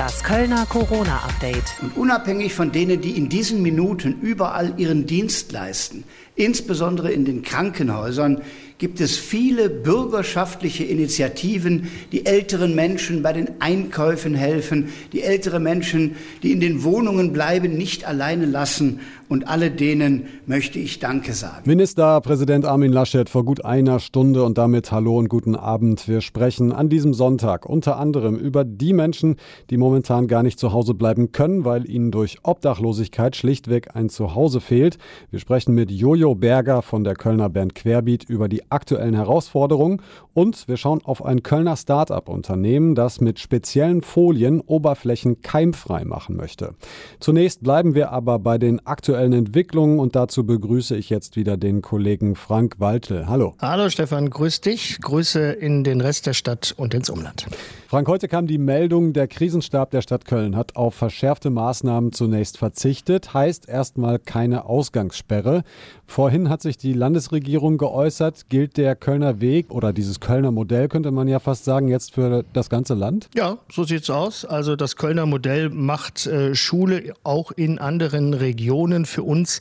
Das Kölner Corona-Update. Und unabhängig von denen, die in diesen Minuten überall ihren Dienst leisten, insbesondere in den Krankenhäusern, gibt es viele bürgerschaftliche Initiativen, die älteren Menschen bei den Einkäufen helfen, die ältere Menschen, die in den Wohnungen bleiben, nicht alleine lassen. Und alle denen möchte ich Danke sagen. Ministerpräsident Armin Laschet vor gut einer Stunde und damit Hallo und guten Abend. Wir sprechen an diesem Sonntag unter anderem über die Menschen, die momentan gar nicht zu Hause bleiben können, weil ihnen durch Obdachlosigkeit schlichtweg ein Zuhause fehlt. Wir sprechen mit Jojo Berger von der Kölner Band Querbeat über die aktuellen Herausforderungen und wir schauen auf ein Kölner Start-up-Unternehmen, das mit speziellen Folien Oberflächen keimfrei machen möchte. Zunächst bleiben wir aber bei den aktuellen Entwicklungen und dazu begrüße ich jetzt wieder den Kollegen Frank Waltel. Hallo. Hallo Stefan, grüß dich. Grüße in den Rest der Stadt und ins Umland. Frank, heute kam die Meldung, der Krisenstab der Stadt Köln hat auf verschärfte Maßnahmen zunächst verzichtet, heißt erstmal keine Ausgangssperre. Vorhin hat sich die Landesregierung geäußert, gilt der Kölner Weg oder dieses Kölner Modell, könnte man ja fast sagen, jetzt für das ganze Land? Ja, so sieht's aus. Also das Kölner Modell macht äh, Schule auch in anderen Regionen. Für uns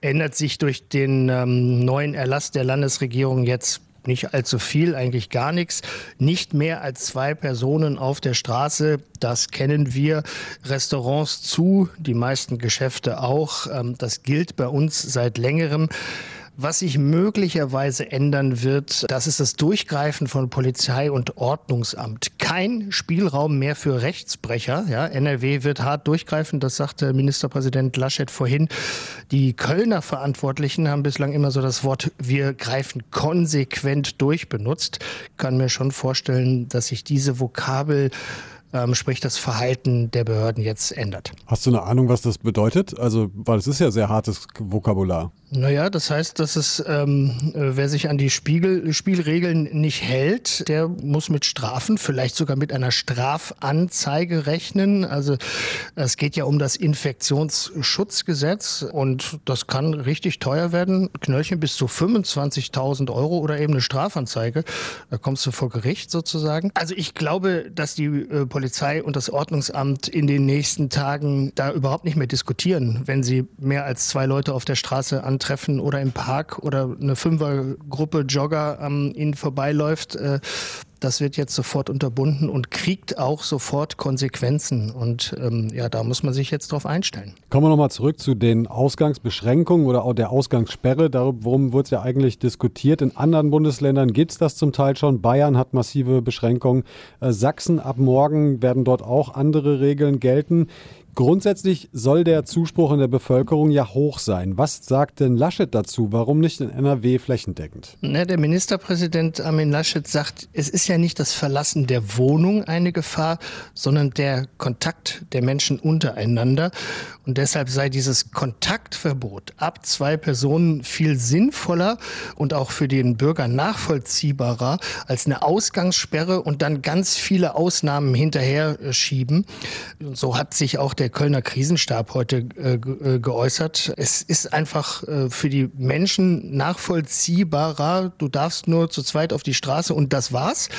ändert sich durch den ähm, neuen Erlass der Landesregierung jetzt nicht allzu viel, eigentlich gar nichts. Nicht mehr als zwei Personen auf der Straße, das kennen wir. Restaurants zu, die meisten Geschäfte auch. Ähm, das gilt bei uns seit längerem. Was sich möglicherweise ändern wird, das ist das Durchgreifen von Polizei und Ordnungsamt. Kein Spielraum mehr für Rechtsbrecher. Ja, NRW wird hart durchgreifen, das sagte Ministerpräsident Laschet vorhin. Die Kölner Verantwortlichen haben bislang immer so das Wort wir greifen konsequent durch benutzt. Kann mir schon vorstellen, dass sich diese Vokabel ähm, sprich das Verhalten der Behörden jetzt ändert. Hast du eine Ahnung, was das bedeutet? Also, weil es ist ja sehr hartes Vokabular. Naja, das heißt, dass es, ähm, äh, wer sich an die Spiegel, Spielregeln nicht hält, der muss mit Strafen, vielleicht sogar mit einer Strafanzeige rechnen. Also es geht ja um das Infektionsschutzgesetz und das kann richtig teuer werden. Knöllchen bis zu 25.000 Euro oder eben eine Strafanzeige. Da kommst du vor Gericht sozusagen. Also ich glaube, dass die äh, Polizei und das Ordnungsamt in den nächsten Tagen da überhaupt nicht mehr diskutieren, wenn sie mehr als zwei Leute auf der Straße an treffen oder im Park oder eine Fünfergruppe Jogger an ihnen vorbeiläuft. Äh, das wird jetzt sofort unterbunden und kriegt auch sofort Konsequenzen. Und ähm, ja, da muss man sich jetzt drauf einstellen. Kommen wir nochmal zurück zu den Ausgangsbeschränkungen oder auch der Ausgangssperre. Darum wird es ja eigentlich diskutiert. In anderen Bundesländern gibt es das zum Teil schon. Bayern hat massive Beschränkungen. Äh, Sachsen ab morgen werden dort auch andere Regeln gelten. Grundsätzlich soll der Zuspruch in der Bevölkerung ja hoch sein. Was sagt denn Laschet dazu? Warum nicht in NRW flächendeckend? Na, der Ministerpräsident Armin Laschet sagt, es ist ja nicht das Verlassen der Wohnung eine Gefahr, sondern der Kontakt der Menschen untereinander. Und deshalb sei dieses Kontaktverbot ab zwei Personen viel sinnvoller und auch für den Bürger nachvollziehbarer als eine Ausgangssperre und dann ganz viele Ausnahmen hinterher schieben. Und so hat sich auch der Kölner Krisenstab heute äh, äh, geäußert. Es ist einfach äh, für die Menschen nachvollziehbarer. Du darfst nur zu zweit auf die Straße und das war's.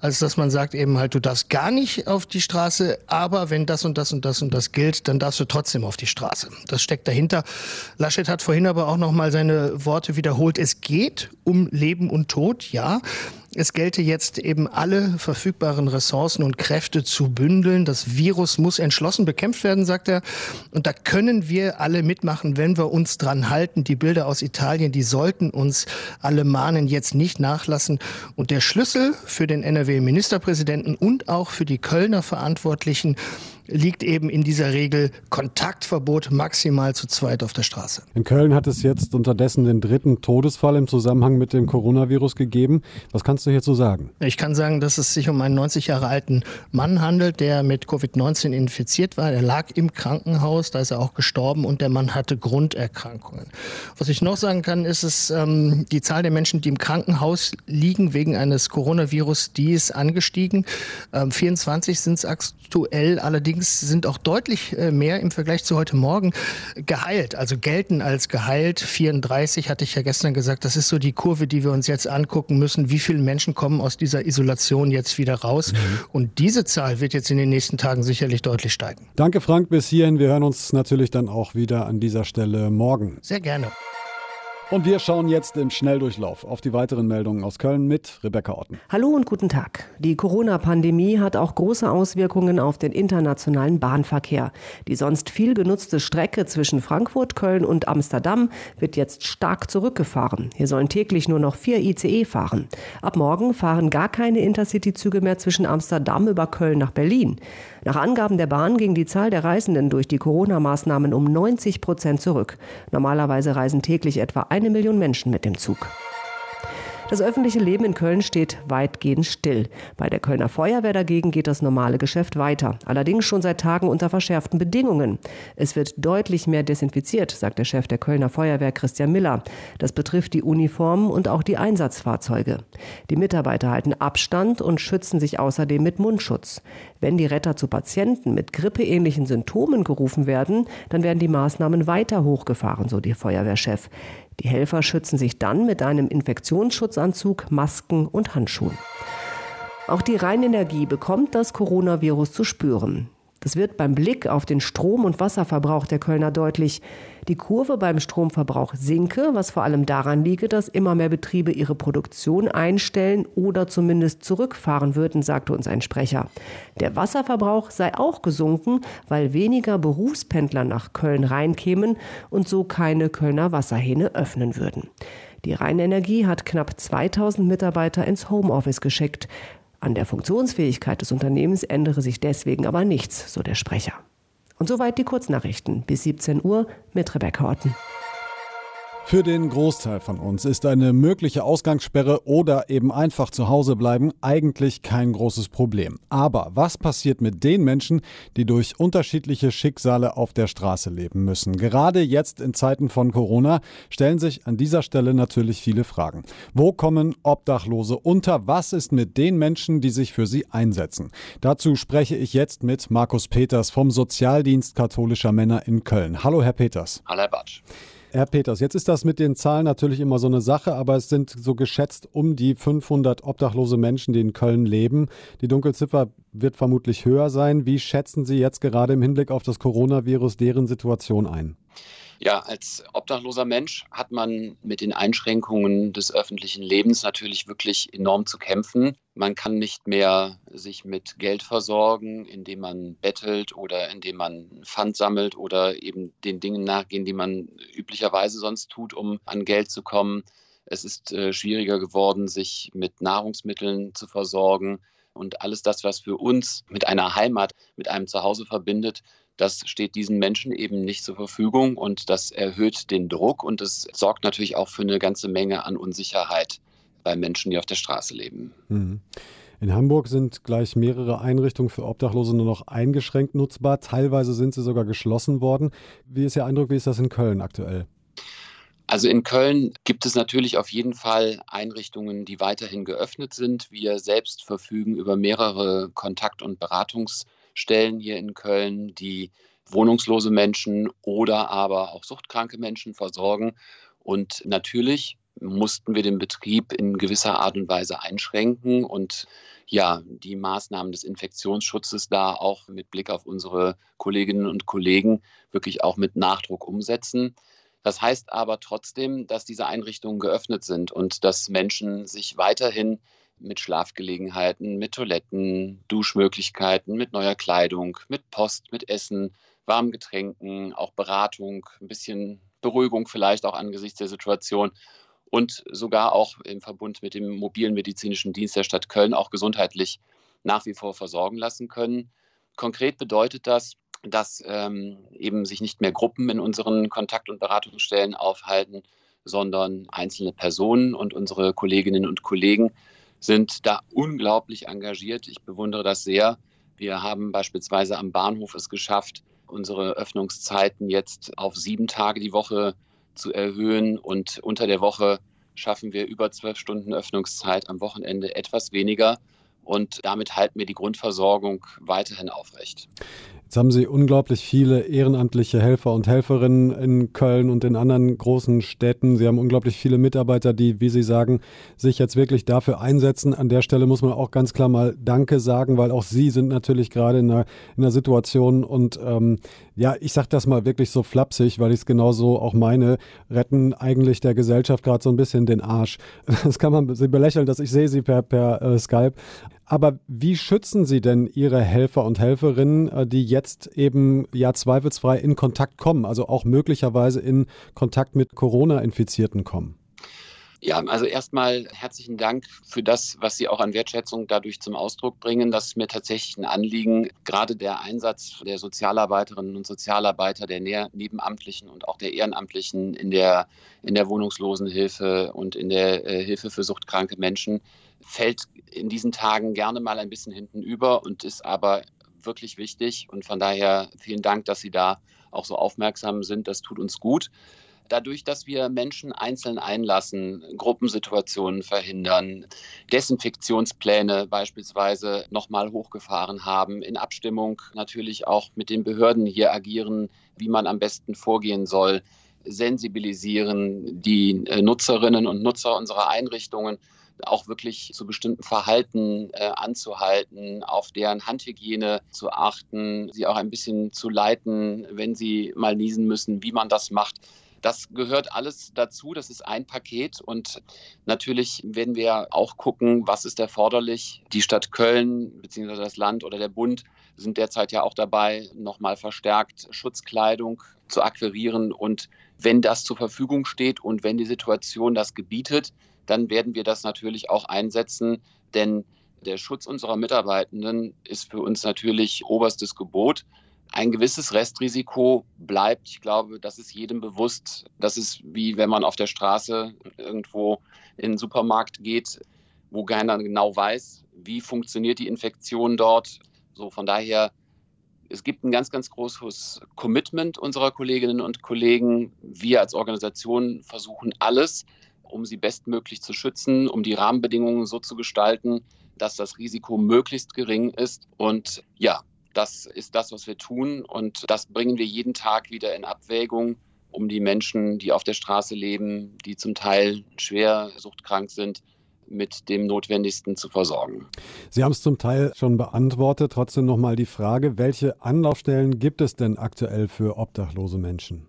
Als dass man sagt eben halt, du darfst gar nicht auf die Straße, aber wenn das und das und das und das gilt, dann darfst du trotzdem auf die Straße. Das steckt dahinter. Laschet hat vorhin aber auch noch mal seine Worte wiederholt. Es geht um Leben und Tod, ja. Es gelte jetzt eben alle verfügbaren Ressourcen und Kräfte zu bündeln. Das Virus muss entschlossen bekämpft werden, sagt er. Und da können wir alle mitmachen, wenn wir uns dran halten. Die Bilder aus Italien, die sollten uns alle mahnen, jetzt nicht nachlassen. Und der Schlüssel für den NRW-Ministerpräsidenten und auch für die Kölner Verantwortlichen liegt eben in dieser Regel Kontaktverbot maximal zu zweit auf der Straße. In Köln hat es jetzt unterdessen den dritten Todesfall im Zusammenhang mit dem Coronavirus gegeben. Was kannst du hierzu sagen? Ich kann sagen, dass es sich um einen 90 Jahre alten Mann handelt, der mit Covid-19 infiziert war. Er lag im Krankenhaus, da ist er auch gestorben und der Mann hatte Grunderkrankungen. Was ich noch sagen kann, ist es, ähm, die Zahl der Menschen, die im Krankenhaus liegen wegen eines Coronavirus, die ist angestiegen. Ähm, 24 sind es aktuell allerdings Allerdings sind auch deutlich äh, mehr im Vergleich zu heute Morgen geheilt, also gelten als geheilt. 34 hatte ich ja gestern gesagt, das ist so die Kurve, die wir uns jetzt angucken müssen. Wie viele Menschen kommen aus dieser Isolation jetzt wieder raus? Mhm. Und diese Zahl wird jetzt in den nächsten Tagen sicherlich deutlich steigen. Danke, Frank, bis hierhin. Wir hören uns natürlich dann auch wieder an dieser Stelle morgen. Sehr gerne. Und wir schauen jetzt im Schnelldurchlauf auf die weiteren Meldungen aus Köln mit Rebecca Otten. Hallo und guten Tag. Die Corona-Pandemie hat auch große Auswirkungen auf den internationalen Bahnverkehr. Die sonst viel genutzte Strecke zwischen Frankfurt, Köln und Amsterdam wird jetzt stark zurückgefahren. Hier sollen täglich nur noch vier ICE fahren. Ab morgen fahren gar keine Intercity-Züge mehr zwischen Amsterdam über Köln nach Berlin. Nach Angaben der Bahn ging die Zahl der Reisenden durch die Corona-Maßnahmen um 90 Prozent zurück. Normalerweise reisen täglich etwa eine Million Menschen mit dem Zug. Das öffentliche Leben in Köln steht weitgehend still. Bei der Kölner Feuerwehr dagegen geht das normale Geschäft weiter. Allerdings schon seit Tagen unter verschärften Bedingungen. Es wird deutlich mehr desinfiziert, sagt der Chef der Kölner Feuerwehr Christian Miller. Das betrifft die Uniformen und auch die Einsatzfahrzeuge. Die Mitarbeiter halten Abstand und schützen sich außerdem mit Mundschutz. Wenn die Retter zu Patienten mit grippeähnlichen Symptomen gerufen werden, dann werden die Maßnahmen weiter hochgefahren, so der Feuerwehrchef. Die Helfer schützen sich dann mit einem Infektionsschutzanzug, Masken und Handschuhen. Auch die Rheinenergie bekommt das Coronavirus zu spüren. Das wird beim Blick auf den Strom- und Wasserverbrauch der Kölner deutlich. Die Kurve beim Stromverbrauch sinke, was vor allem daran liege, dass immer mehr Betriebe ihre Produktion einstellen oder zumindest zurückfahren würden, sagte uns ein Sprecher. Der Wasserverbrauch sei auch gesunken, weil weniger Berufspendler nach Köln reinkämen und so keine Kölner Wasserhähne öffnen würden. Die Rheinenergie hat knapp 2000 Mitarbeiter ins Homeoffice geschickt. An der Funktionsfähigkeit des Unternehmens ändere sich deswegen aber nichts, so der Sprecher. Und soweit die Kurznachrichten bis 17 Uhr mit Rebecca Otten. Für den Großteil von uns ist eine mögliche Ausgangssperre oder eben einfach zu Hause bleiben eigentlich kein großes Problem. Aber was passiert mit den Menschen, die durch unterschiedliche Schicksale auf der Straße leben müssen? Gerade jetzt in Zeiten von Corona stellen sich an dieser Stelle natürlich viele Fragen. Wo kommen Obdachlose unter? Was ist mit den Menschen, die sich für sie einsetzen? Dazu spreche ich jetzt mit Markus Peters vom Sozialdienst katholischer Männer in Köln. Hallo, Herr Peters. Hallo, Herr Batsch. Herr Peters, jetzt ist das mit den Zahlen natürlich immer so eine Sache, aber es sind so geschätzt um die 500 obdachlose Menschen, die in Köln leben. Die Dunkelziffer wird vermutlich höher sein. Wie schätzen Sie jetzt gerade im Hinblick auf das Coronavirus deren Situation ein? Ja, als obdachloser Mensch hat man mit den Einschränkungen des öffentlichen Lebens natürlich wirklich enorm zu kämpfen. Man kann nicht mehr sich mit Geld versorgen, indem man bettelt oder indem man Pfand sammelt oder eben den Dingen nachgehen, die man üblicherweise sonst tut, um an Geld zu kommen. Es ist äh, schwieriger geworden, sich mit Nahrungsmitteln zu versorgen. Und alles das, was für uns mit einer Heimat, mit einem Zuhause verbindet, das steht diesen Menschen eben nicht zur Verfügung und das erhöht den Druck und es sorgt natürlich auch für eine ganze Menge an Unsicherheit bei Menschen, die auf der Straße leben. Mhm. In Hamburg sind gleich mehrere Einrichtungen für Obdachlose nur noch eingeschränkt nutzbar. Teilweise sind sie sogar geschlossen worden. Wie ist Ihr Eindruck, wie ist das in Köln aktuell? Also in Köln gibt es natürlich auf jeden Fall Einrichtungen, die weiterhin geöffnet sind. Wir selbst verfügen über mehrere Kontakt- und Beratungs- Stellen hier in Köln, die wohnungslose Menschen oder aber auch suchtkranke Menschen versorgen. Und natürlich mussten wir den Betrieb in gewisser Art und Weise einschränken und ja, die Maßnahmen des Infektionsschutzes da auch mit Blick auf unsere Kolleginnen und Kollegen wirklich auch mit Nachdruck umsetzen. Das heißt aber trotzdem, dass diese Einrichtungen geöffnet sind und dass Menschen sich weiterhin mit Schlafgelegenheiten, mit Toiletten, Duschmöglichkeiten, mit neuer Kleidung, mit Post, mit Essen, warmen Getränken, auch Beratung, ein bisschen Beruhigung vielleicht auch angesichts der Situation und sogar auch im Verbund mit dem mobilen medizinischen Dienst der Stadt Köln auch gesundheitlich nach wie vor versorgen lassen können. Konkret bedeutet das, dass ähm, eben sich nicht mehr Gruppen in unseren Kontakt- und Beratungsstellen aufhalten, sondern einzelne Personen und unsere Kolleginnen und Kollegen sind da unglaublich engagiert. Ich bewundere das sehr. Wir haben beispielsweise am Bahnhof es geschafft, unsere Öffnungszeiten jetzt auf sieben Tage die Woche zu erhöhen und unter der Woche schaffen wir über zwölf Stunden Öffnungszeit, am Wochenende etwas weniger. und damit halten wir die Grundversorgung weiterhin aufrecht. Jetzt haben Sie unglaublich viele ehrenamtliche Helfer und Helferinnen in Köln und in anderen großen Städten. Sie haben unglaublich viele Mitarbeiter, die, wie Sie sagen, sich jetzt wirklich dafür einsetzen. An der Stelle muss man auch ganz klar mal Danke sagen, weil auch Sie sind natürlich gerade in einer, in einer Situation und ähm, ja, ich sage das mal wirklich so flapsig, weil ich es genauso auch meine, retten eigentlich der Gesellschaft gerade so ein bisschen den Arsch. Das kann man Sie belächeln, dass ich sehe Sie per, per äh, Skype. Aber wie schützen Sie denn Ihre Helfer und Helferinnen, äh, die jetzt eben ja zweifelsfrei in Kontakt kommen, also auch möglicherweise in Kontakt mit Corona-Infizierten kommen? Ja, also erstmal herzlichen Dank für das, was Sie auch an Wertschätzung dadurch zum Ausdruck bringen. Das ist mir tatsächlich ein Anliegen. Gerade der Einsatz der Sozialarbeiterinnen und Sozialarbeiter, der Nebenamtlichen und auch der Ehrenamtlichen in der, in der Wohnungslosenhilfe und in der äh, Hilfe für suchtkranke Menschen fällt in diesen Tagen gerne mal ein bisschen hinten über und ist aber wirklich wichtig. Und von daher vielen Dank, dass Sie da auch so aufmerksam sind. Das tut uns gut. Dadurch, dass wir Menschen einzeln einlassen, Gruppensituationen verhindern, Desinfektionspläne beispielsweise nochmal hochgefahren haben, in Abstimmung natürlich auch mit den Behörden hier agieren, wie man am besten vorgehen soll, sensibilisieren die äh, Nutzerinnen und Nutzer unserer Einrichtungen auch wirklich zu bestimmten Verhalten äh, anzuhalten, auf deren Handhygiene zu achten, sie auch ein bisschen zu leiten, wenn sie mal niesen müssen, wie man das macht. Das gehört alles dazu. Das ist ein Paket. Und natürlich werden wir auch gucken, was ist erforderlich. Die Stadt Köln bzw. das Land oder der Bund sind derzeit ja auch dabei, nochmal verstärkt Schutzkleidung zu akquirieren. Und wenn das zur Verfügung steht und wenn die Situation das gebietet, dann werden wir das natürlich auch einsetzen. Denn der Schutz unserer Mitarbeitenden ist für uns natürlich oberstes Gebot. Ein gewisses Restrisiko bleibt. Ich glaube, das ist jedem bewusst. Das ist wie wenn man auf der Straße irgendwo in den Supermarkt geht, wo keiner genau weiß, wie funktioniert die Infektion dort. So von daher, es gibt ein ganz, ganz großes Commitment unserer Kolleginnen und Kollegen. Wir als Organisation versuchen alles, um sie bestmöglich zu schützen, um die Rahmenbedingungen so zu gestalten, dass das Risiko möglichst gering ist. Und ja, das ist das, was wir tun und das bringen wir jeden Tag wieder in Abwägung, um die Menschen, die auf der Straße leben, die zum Teil schwer suchtkrank sind, mit dem Notwendigsten zu versorgen. Sie haben es zum Teil schon beantwortet. Trotzdem nochmal die Frage, welche Anlaufstellen gibt es denn aktuell für obdachlose Menschen?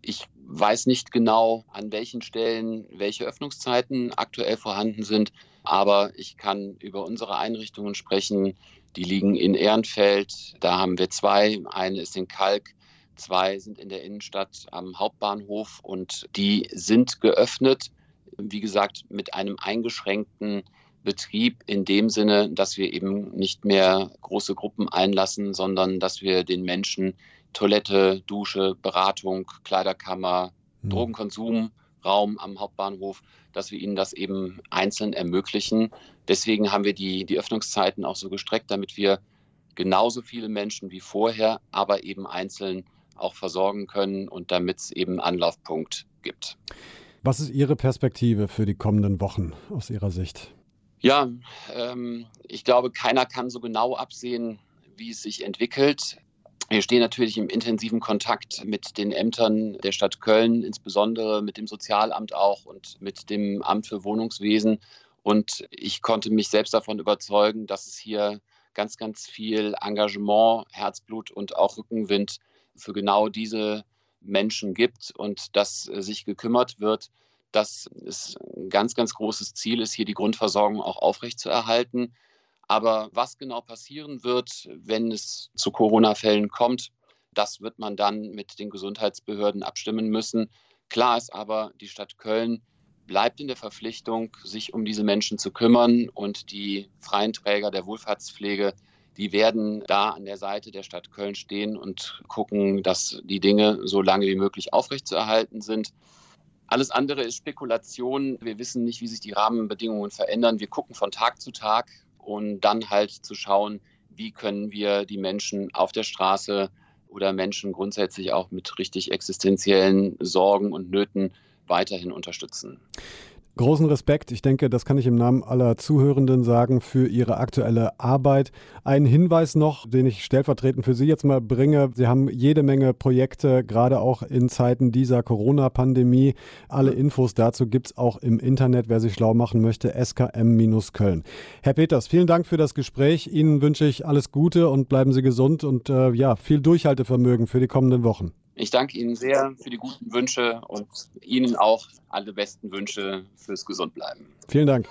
Ich weiß nicht genau, an welchen Stellen welche Öffnungszeiten aktuell vorhanden sind, aber ich kann über unsere Einrichtungen sprechen, die liegen in Ehrenfeld. Da haben wir zwei. Eine ist in Kalk. Zwei sind in der Innenstadt am Hauptbahnhof und die sind geöffnet. Wie gesagt, mit einem eingeschränkten Betrieb in dem Sinne, dass wir eben nicht mehr große Gruppen einlassen, sondern dass wir den Menschen Toilette, Dusche, Beratung, Kleiderkammer, mhm. Drogenkonsumraum am Hauptbahnhof dass wir ihnen das eben einzeln ermöglichen. Deswegen haben wir die, die Öffnungszeiten auch so gestreckt, damit wir genauso viele Menschen wie vorher, aber eben einzeln auch versorgen können und damit es eben Anlaufpunkt gibt. Was ist Ihre Perspektive für die kommenden Wochen aus Ihrer Sicht? Ja, ähm, ich glaube, keiner kann so genau absehen, wie es sich entwickelt. Wir stehen natürlich im intensiven Kontakt mit den Ämtern der Stadt Köln, insbesondere mit dem Sozialamt auch und mit dem Amt für Wohnungswesen. Und ich konnte mich selbst davon überzeugen, dass es hier ganz, ganz viel Engagement, Herzblut und auch Rückenwind für genau diese Menschen gibt und dass sich gekümmert wird, dass es ein ganz, ganz großes Ziel ist, hier die Grundversorgung auch aufrechtzuerhalten. Aber was genau passieren wird, wenn es zu Corona-Fällen kommt, das wird man dann mit den Gesundheitsbehörden abstimmen müssen. Klar ist aber, die Stadt Köln bleibt in der Verpflichtung, sich um diese Menschen zu kümmern und die freien Träger der Wohlfahrtspflege, die werden da an der Seite der Stadt Köln stehen und gucken, dass die Dinge so lange wie möglich aufrechtzuerhalten sind. Alles andere ist Spekulation. Wir wissen nicht, wie sich die Rahmenbedingungen verändern. Wir gucken von Tag zu Tag und dann halt zu schauen, wie können wir die Menschen auf der Straße oder Menschen grundsätzlich auch mit richtig existenziellen Sorgen und Nöten weiterhin unterstützen. Großen Respekt. Ich denke, das kann ich im Namen aller Zuhörenden sagen für Ihre aktuelle Arbeit. Ein Hinweis noch, den ich stellvertretend für Sie jetzt mal bringe. Sie haben jede Menge Projekte, gerade auch in Zeiten dieser Corona-Pandemie. Alle Infos dazu gibt es auch im Internet, wer sich schlau machen möchte, skm-köln. Herr Peters, vielen Dank für das Gespräch. Ihnen wünsche ich alles Gute und bleiben Sie gesund und äh, ja, viel Durchhaltevermögen für die kommenden Wochen. Ich danke Ihnen sehr für die guten Wünsche und Ihnen auch alle besten Wünsche fürs Gesundbleiben. Vielen Dank.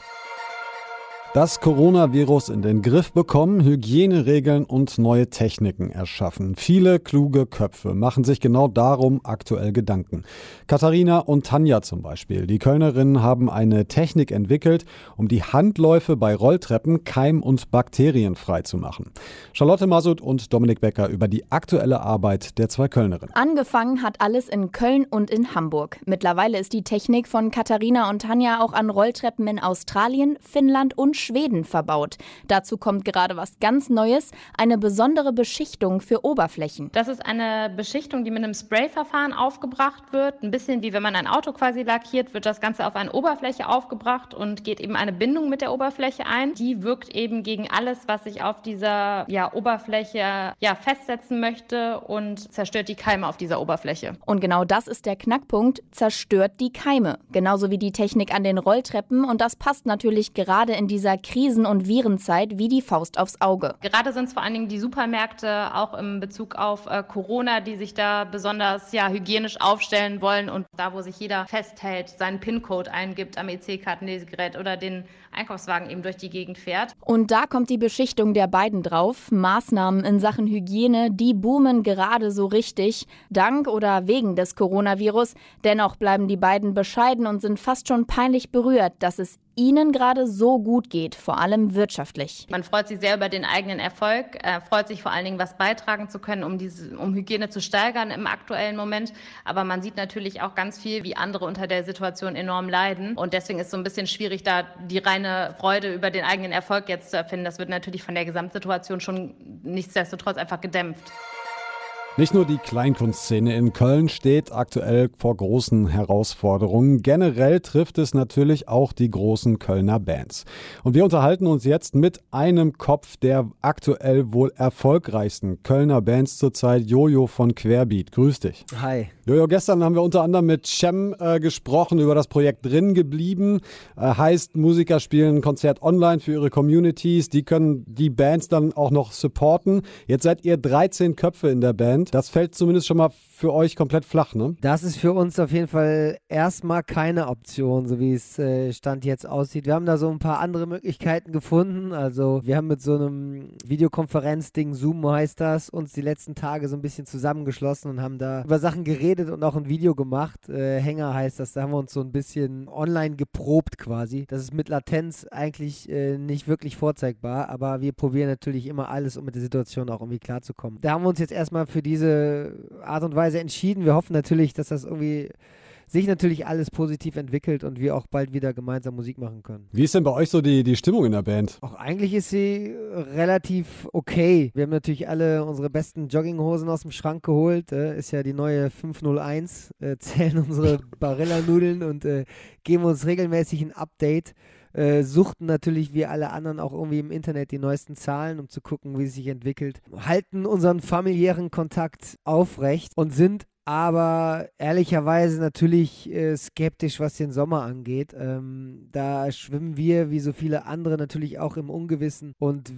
Das Coronavirus in den Griff bekommen, Hygieneregeln und neue Techniken erschaffen. Viele kluge Köpfe machen sich genau darum aktuell Gedanken. Katharina und Tanja zum Beispiel, die Kölnerinnen haben eine Technik entwickelt, um die Handläufe bei Rolltreppen keim- und bakterienfrei zu machen. Charlotte Masud und Dominik Becker über die aktuelle Arbeit der zwei Kölnerinnen. Angefangen hat alles in Köln und in Hamburg. Mittlerweile ist die Technik von Katharina und Tanja auch an Rolltreppen in Australien, Finnland und Schweden verbaut. Dazu kommt gerade was ganz Neues, eine besondere Beschichtung für Oberflächen. Das ist eine Beschichtung, die mit einem Sprayverfahren aufgebracht wird. Ein bisschen wie wenn man ein Auto quasi lackiert, wird das Ganze auf eine Oberfläche aufgebracht und geht eben eine Bindung mit der Oberfläche ein. Die wirkt eben gegen alles, was sich auf dieser ja, Oberfläche ja, festsetzen möchte und zerstört die Keime auf dieser Oberfläche. Und genau das ist der Knackpunkt, zerstört die Keime. Genauso wie die Technik an den Rolltreppen und das passt natürlich gerade in dieser dieser Krisen- und Virenzeit wie die Faust aufs Auge. Gerade sind es vor allen Dingen die Supermärkte, auch im Bezug auf äh, Corona, die sich da besonders ja, hygienisch aufstellen wollen und da, wo sich jeder festhält, seinen PIN-Code eingibt am EC-Kartenlesegerät oder den Einkaufswagen eben durch die Gegend fährt. Und da kommt die Beschichtung der beiden drauf. Maßnahmen in Sachen Hygiene, die boomen gerade so richtig, dank oder wegen des Coronavirus. Dennoch bleiben die beiden bescheiden und sind fast schon peinlich berührt, dass es ihnen gerade so gut geht, vor allem wirtschaftlich. Man freut sich sehr über den eigenen Erfolg, äh, freut sich vor allen Dingen, was beitragen zu können, um, diese, um Hygiene zu steigern im aktuellen Moment. Aber man sieht natürlich auch ganz viel, wie andere unter der Situation enorm leiden. Und deswegen ist es so ein bisschen schwierig, da die reine Freude über den eigenen Erfolg jetzt zu erfinden. Das wird natürlich von der Gesamtsituation schon nichtsdestotrotz einfach gedämpft. Nicht nur die Kleinkunstszene in Köln steht aktuell vor großen Herausforderungen. Generell trifft es natürlich auch die großen Kölner Bands. Und wir unterhalten uns jetzt mit einem Kopf der aktuell wohl erfolgreichsten Kölner Bands zurzeit, Jojo von Querbeat. Grüß dich. Hi. Jojo, gestern haben wir unter anderem mit Cem äh, gesprochen über das Projekt Drin geblieben. Äh, heißt, Musiker spielen ein Konzert online für ihre Communities. Die können die Bands dann auch noch supporten. Jetzt seid ihr 13 Köpfe in der Band. Das fällt zumindest schon mal für euch komplett flach, ne? Das ist für uns auf jeden Fall erstmal keine Option, so wie es äh, Stand jetzt aussieht. Wir haben da so ein paar andere Möglichkeiten gefunden. Also wir haben mit so einem Videokonferenz-Ding, Zoom heißt das, uns die letzten Tage so ein bisschen zusammengeschlossen und haben da über Sachen geredet und auch ein Video gemacht. Äh, Hänger heißt das, da haben wir uns so ein bisschen online geprobt quasi. Das ist mit Latenz eigentlich äh, nicht wirklich vorzeigbar, aber wir probieren natürlich immer alles, um mit der Situation auch irgendwie klarzukommen. Da haben wir uns jetzt erstmal für diese Art und Weise entschieden. Wir hoffen natürlich, dass das irgendwie sich natürlich alles positiv entwickelt und wir auch bald wieder gemeinsam Musik machen können. Wie ist denn bei euch so die, die Stimmung in der Band? Auch eigentlich ist sie relativ okay. Wir haben natürlich alle unsere besten Jogginghosen aus dem Schrank geholt. Äh, ist ja die neue 501. Äh, zählen unsere Barilla-Nudeln und äh, geben uns regelmäßig ein Update äh, suchten natürlich wie alle anderen auch irgendwie im Internet die neuesten Zahlen, um zu gucken, wie es sich entwickelt, halten unseren familiären Kontakt aufrecht und sind aber ehrlicherweise natürlich äh, skeptisch, was den Sommer angeht. Ähm, da schwimmen wir, wie so viele andere, natürlich auch im Ungewissen und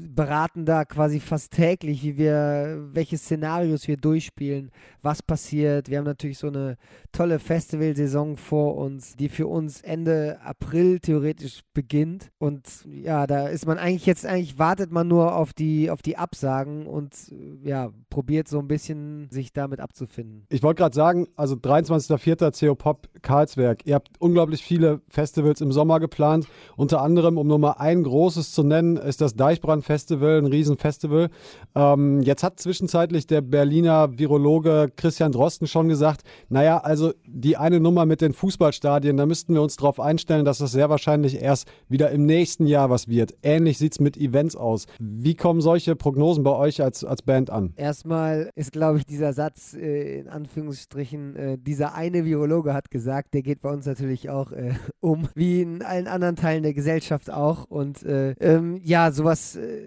beraten da quasi fast täglich, wie wir, welche Szenarios wir durchspielen, was passiert. Wir haben natürlich so eine tolle Festivalsaison vor uns, die für uns Ende April theoretisch beginnt. Und ja, da ist man eigentlich jetzt, eigentlich wartet man nur auf die, auf die Absagen und ja, probiert so ein bisschen sich damit abzufinden. Ich wollte gerade sagen, also 23.04. CO Pop Karlsberg. Ihr habt unglaublich viele Festivals im Sommer geplant. Unter anderem, um nur mal ein großes zu nennen, ist das Deichbrand Festival, ein Riesenfestival. Ähm, jetzt hat zwischenzeitlich der Berliner Virologe Christian Drosten schon gesagt, naja, also die eine Nummer mit den Fußballstadien, da müssten wir uns darauf einstellen, dass das sehr wahrscheinlich erst wieder im nächsten Jahr was wird. Ähnlich sieht es mit Events aus. Wie kommen solche Prognosen bei euch als, als Band an? Erstmal ist, glaube ich, dieser Satz äh, in Anführungsstrichen, äh, dieser eine Virologe hat gesagt, der geht bei uns natürlich auch äh, um, wie in allen anderen Teilen der Gesellschaft auch. Und äh, ähm, ja, sowas äh,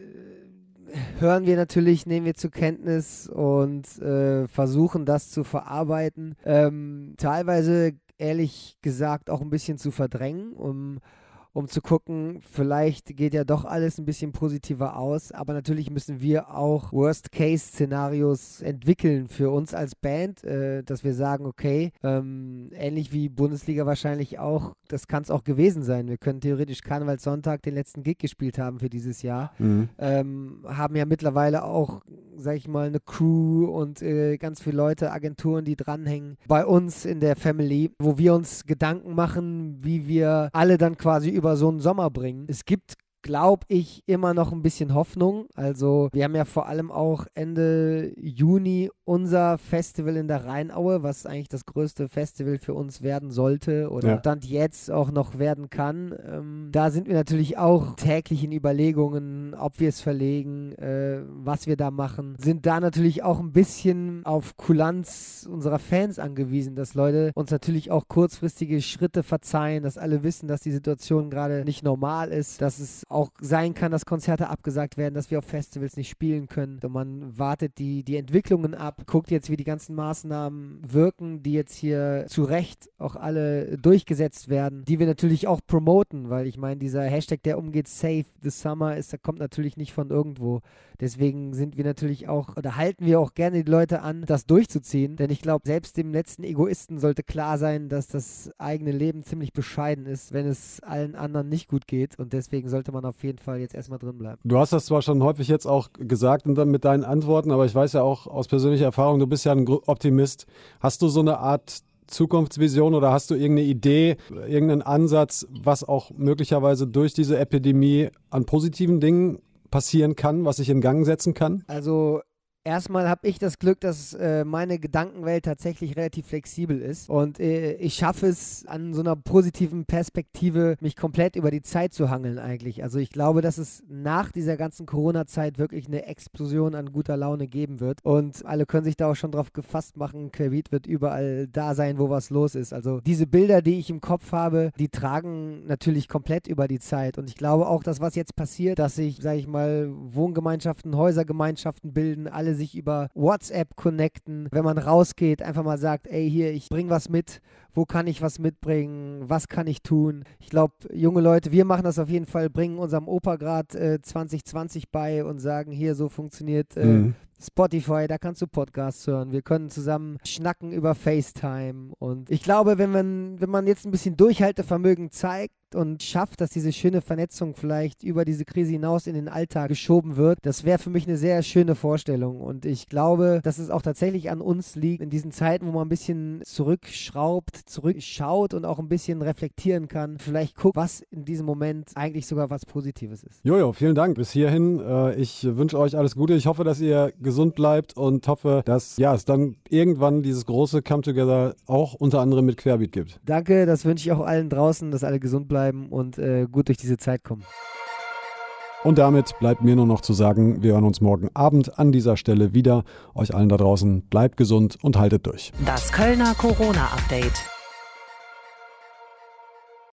hören wir natürlich, nehmen wir zur Kenntnis und äh, versuchen das zu verarbeiten. Ähm, teilweise ehrlich gesagt auch ein bisschen zu verdrängen, um um zu gucken, vielleicht geht ja doch alles ein bisschen positiver aus. Aber natürlich müssen wir auch Worst-Case-Szenarios entwickeln für uns als Band, äh, dass wir sagen, okay, ähm, ähnlich wie Bundesliga wahrscheinlich auch, das kann es auch gewesen sein. Wir können theoretisch Karnevalssonntag den letzten Gig gespielt haben für dieses Jahr. Mhm. Ähm, haben ja mittlerweile auch, sag ich mal, eine Crew und äh, ganz viele Leute, Agenturen, die dranhängen bei uns in der Family, wo wir uns Gedanken machen, wie wir alle dann quasi über so einen Sommer bringen. Es gibt glaube ich, immer noch ein bisschen Hoffnung. Also wir haben ja vor allem auch Ende Juni unser Festival in der Rheinaue, was eigentlich das größte Festival für uns werden sollte oder ja. Stand jetzt auch noch werden kann. Ähm, da sind wir natürlich auch täglich in Überlegungen, ob wir es verlegen, äh, was wir da machen. Sind da natürlich auch ein bisschen auf Kulanz unserer Fans angewiesen, dass Leute uns natürlich auch kurzfristige Schritte verzeihen, dass alle wissen, dass die Situation gerade nicht normal ist, dass es auch sein kann, dass Konzerte abgesagt werden, dass wir auf Festivals nicht spielen können. Und man wartet die, die Entwicklungen ab, guckt jetzt, wie die ganzen Maßnahmen wirken, die jetzt hier zu Recht auch alle durchgesetzt werden, die wir natürlich auch promoten, weil ich meine, dieser Hashtag, der umgeht, Save the Summer, ist, der kommt natürlich nicht von irgendwo. Deswegen sind wir natürlich auch, oder halten wir auch gerne die Leute an, das durchzuziehen. Denn ich glaube, selbst dem letzten Egoisten sollte klar sein, dass das eigene Leben ziemlich bescheiden ist, wenn es allen anderen nicht gut geht. Und deswegen sollte man auf jeden Fall jetzt erstmal drin bleiben. Du hast das zwar schon häufig jetzt auch gesagt und dann mit deinen Antworten, aber ich weiß ja auch aus persönlicher Erfahrung, du bist ja ein Optimist. Hast du so eine Art Zukunftsvision oder hast du irgendeine Idee, irgendeinen Ansatz, was auch möglicherweise durch diese Epidemie an positiven Dingen passieren kann, was sich in Gang setzen kann? Also Erstmal habe ich das Glück, dass äh, meine Gedankenwelt tatsächlich relativ flexibel ist und äh, ich schaffe es an so einer positiven Perspektive, mich komplett über die Zeit zu hangeln eigentlich. Also ich glaube, dass es nach dieser ganzen Corona-Zeit wirklich eine Explosion an guter Laune geben wird und alle können sich da auch schon drauf gefasst machen, Querbeat wird überall da sein, wo was los ist. Also diese Bilder, die ich im Kopf habe, die tragen natürlich komplett über die Zeit und ich glaube auch, dass was jetzt passiert, dass sich, sage ich mal, Wohngemeinschaften, Häusergemeinschaften bilden, alle alle sich über WhatsApp connecten. Wenn man rausgeht, einfach mal sagt, ey, hier, ich bring was mit. Wo kann ich was mitbringen? Was kann ich tun? Ich glaube, junge Leute, wir machen das auf jeden Fall, bringen unserem Opa gerade äh, 2020 bei und sagen, hier, so funktioniert äh, mhm. Spotify, da kannst du Podcasts hören. Wir können zusammen schnacken über FaceTime. Und ich glaube, wenn man, wenn man jetzt ein bisschen Durchhaltevermögen zeigt, und schafft, dass diese schöne Vernetzung vielleicht über diese Krise hinaus in den Alltag geschoben wird, das wäre für mich eine sehr schöne Vorstellung. Und ich glaube, dass es auch tatsächlich an uns liegt, in diesen Zeiten, wo man ein bisschen zurückschraubt, zurückschaut und auch ein bisschen reflektieren kann, vielleicht guckt, was in diesem Moment eigentlich sogar was Positives ist. Jojo, vielen Dank bis hierhin. Äh, ich wünsche euch alles Gute. Ich hoffe, dass ihr gesund bleibt und hoffe, dass ja, es dann irgendwann dieses große Come Together auch unter anderem mit Querbeat gibt. Danke, das wünsche ich auch allen draußen, dass alle gesund bleiben und äh, gut durch diese Zeit kommen. Und damit bleibt mir nur noch zu sagen, wir hören uns morgen Abend an dieser Stelle wieder. Euch allen da draußen bleibt gesund und haltet durch. Das Kölner Corona-Update.